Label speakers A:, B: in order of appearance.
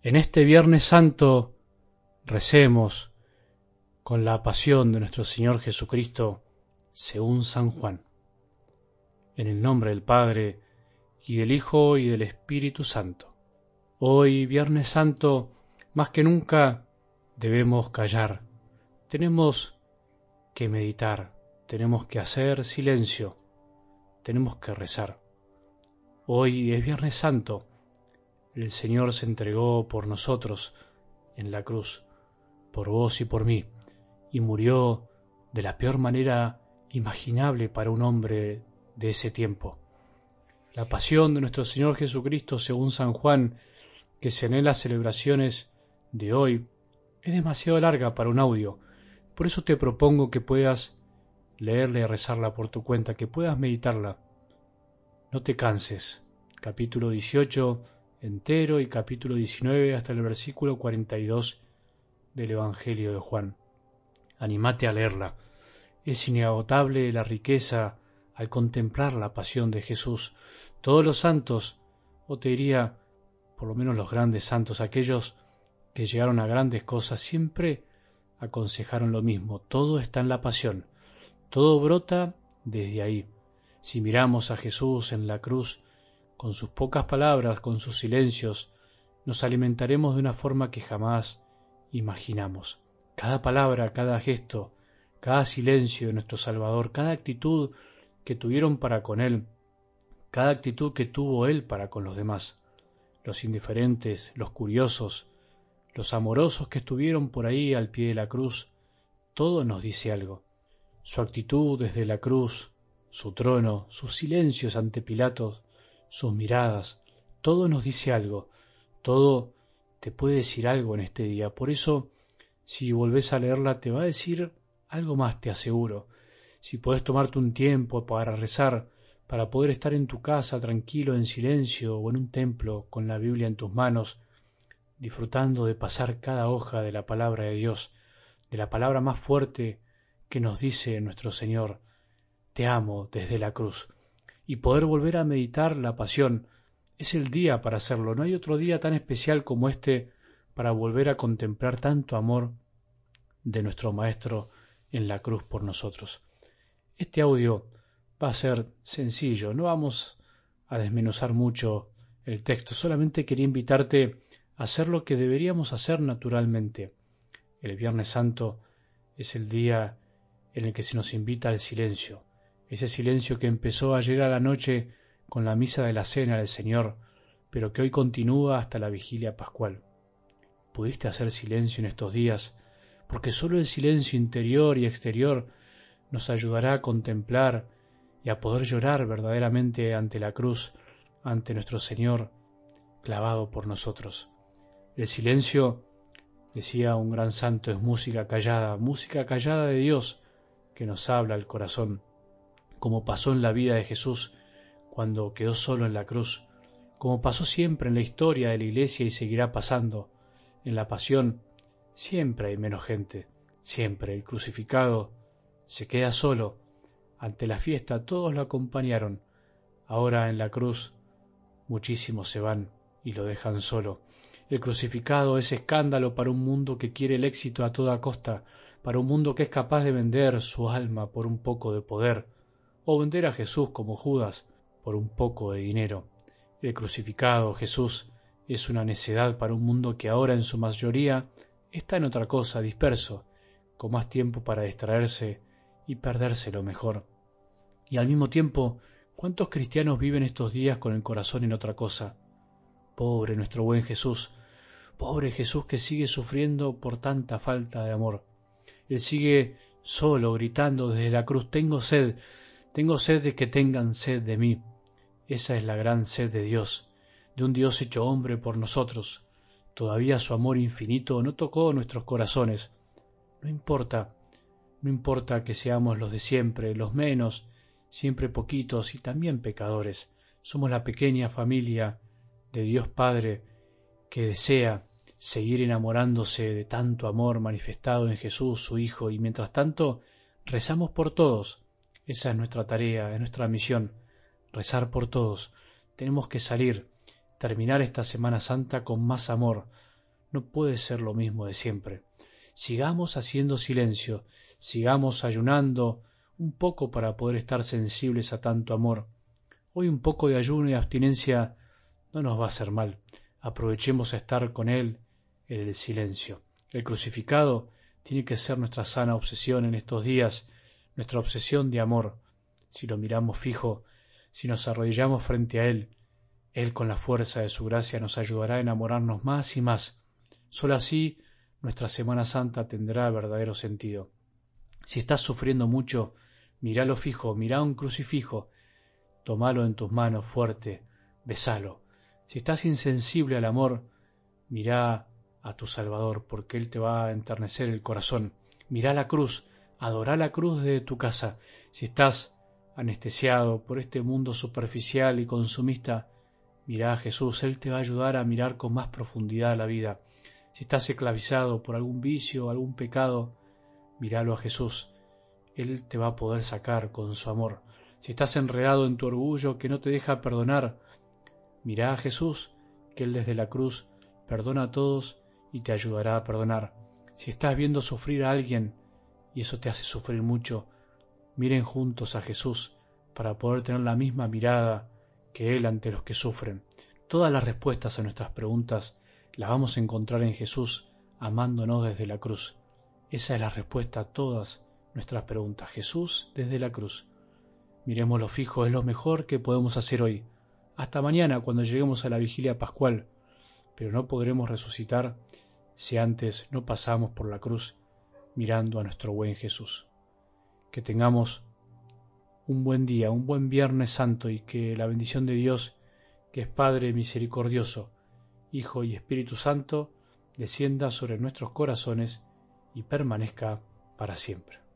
A: En este Viernes Santo recemos con la pasión de nuestro Señor Jesucristo según San Juan. En el nombre del Padre, y del Hijo, y del Espíritu Santo. Hoy, Viernes Santo, más que nunca debemos callar. Tenemos que meditar, tenemos que hacer silencio, tenemos que rezar. Hoy es Viernes Santo el Señor se entregó por nosotros en la cruz, por vos y por mí, y murió de la peor manera imaginable para un hombre de ese tiempo. La pasión de nuestro Señor Jesucristo, según San Juan, que se las celebraciones de hoy, es demasiado larga para un audio. Por eso te propongo que puedas leerla y rezarla por tu cuenta, que puedas meditarla. No te canses. Capítulo 18 entero y capítulo 19 hasta el versículo 42 del Evangelio de Juan. Animate a leerla. Es inagotable la riqueza al contemplar la pasión de Jesús. Todos los santos, o te diría por lo menos los grandes santos, aquellos que llegaron a grandes cosas, siempre aconsejaron lo mismo. Todo está en la pasión. Todo brota desde ahí. Si miramos a Jesús en la cruz, con sus pocas palabras, con sus silencios, nos alimentaremos de una forma que jamás imaginamos. Cada palabra, cada gesto, cada silencio de nuestro Salvador, cada actitud que tuvieron para con Él, cada actitud que tuvo Él para con los demás, los indiferentes, los curiosos, los amorosos que estuvieron por ahí al pie de la cruz, todo nos dice algo. Su actitud desde la cruz, su trono, sus silencios ante Pilatos, sus miradas, todo nos dice algo, todo te puede decir algo en este día. Por eso, si volvés a leerla, te va a decir algo más, te aseguro. Si podés tomarte un tiempo para rezar, para poder estar en tu casa tranquilo, en silencio o en un templo con la Biblia en tus manos, disfrutando de pasar cada hoja de la palabra de Dios, de la palabra más fuerte que nos dice nuestro Señor, te amo desde la cruz y poder volver a meditar la pasión. Es el día para hacerlo. No hay otro día tan especial como este para volver a contemplar tanto amor de nuestro Maestro en la cruz por nosotros. Este audio va a ser sencillo, no vamos a desmenuzar mucho el texto, solamente quería invitarte a hacer lo que deberíamos hacer naturalmente. El Viernes Santo es el día en el que se nos invita al silencio, ese silencio que empezó ayer a la noche con la misa de la cena del Señor, pero que hoy continúa hasta la vigilia pascual. ¿Pudiste hacer silencio en estos días? Porque sólo el silencio interior y exterior nos ayudará a contemplar y a poder llorar verdaderamente ante la cruz, ante nuestro Señor clavado por nosotros. El silencio, decía un gran santo, es música callada, música callada de Dios que nos habla al corazón como pasó en la vida de Jesús cuando quedó solo en la cruz, como pasó siempre en la historia de la Iglesia y seguirá pasando en la pasión, siempre hay menos gente, siempre el crucificado se queda solo. Ante la fiesta todos lo acompañaron, ahora en la cruz muchísimos se van y lo dejan solo. El crucificado es escándalo para un mundo que quiere el éxito a toda costa, para un mundo que es capaz de vender su alma por un poco de poder, o vender a Jesús como Judas por un poco de dinero. El crucificado Jesús es una necedad para un mundo que ahora en su mayoría está en otra cosa, disperso, con más tiempo para distraerse y perderse lo mejor. Y al mismo tiempo, ¿cuántos cristianos viven estos días con el corazón en otra cosa? Pobre nuestro buen Jesús, pobre Jesús que sigue sufriendo por tanta falta de amor. Él sigue solo, gritando desde la cruz, tengo sed, tengo sed de que tengan sed de mí. Esa es la gran sed de Dios, de un Dios hecho hombre por nosotros. Todavía su amor infinito no tocó nuestros corazones. No importa, no importa que seamos los de siempre, los menos, siempre poquitos y también pecadores. Somos la pequeña familia de Dios Padre que desea seguir enamorándose de tanto amor manifestado en Jesús, su Hijo, y mientras tanto rezamos por todos, esa es nuestra tarea, es nuestra misión, rezar por todos. Tenemos que salir, terminar esta Semana Santa con más amor, no puede ser lo mismo de siempre. Sigamos haciendo silencio, sigamos ayunando un poco para poder estar sensibles a tanto amor. Hoy un poco de ayuno y abstinencia no nos va a hacer mal. Aprovechemos a estar con Él en el silencio. El crucificado tiene que ser nuestra sana obsesión en estos días, nuestra obsesión de amor. Si lo miramos fijo, si nos arrodillamos frente a Él, Él con la fuerza de su gracia nos ayudará a enamorarnos más y más. Solo así nuestra Semana Santa tendrá verdadero sentido. Si estás sufriendo mucho, míralo fijo, mira un crucifijo, tomalo en tus manos fuerte, besalo. Si estás insensible al amor, mira a tu Salvador, porque Él te va a enternecer el corazón. Mira la cruz, adora la cruz de tu casa. Si estás anestesiado por este mundo superficial y consumista, mira a Jesús, Él te va a ayudar a mirar con más profundidad la vida. Si estás esclavizado por algún vicio, algún pecado, míralo a Jesús. Él te va a poder sacar con su amor. Si estás enredado en tu orgullo que no te deja perdonar, mira a Jesús, que Él desde la cruz perdona a todos y te ayudará a perdonar. Si estás viendo sufrir a alguien y eso te hace sufrir mucho, miren juntos a Jesús para poder tener la misma mirada que Él ante los que sufren. Todas las respuestas a nuestras preguntas la vamos a encontrar en Jesús amándonos desde la cruz. Esa es la respuesta a todas nuestras preguntas. Jesús desde la cruz. Miremos lo fijo, es lo mejor que podemos hacer hoy. Hasta mañana cuando lleguemos a la vigilia pascual. Pero no podremos resucitar si antes no pasamos por la cruz mirando a nuestro buen Jesús. Que tengamos un buen día, un buen Viernes Santo y que la bendición de Dios, que es Padre misericordioso, Hijo y Espíritu Santo, descienda sobre nuestros corazones y permanezca para siempre.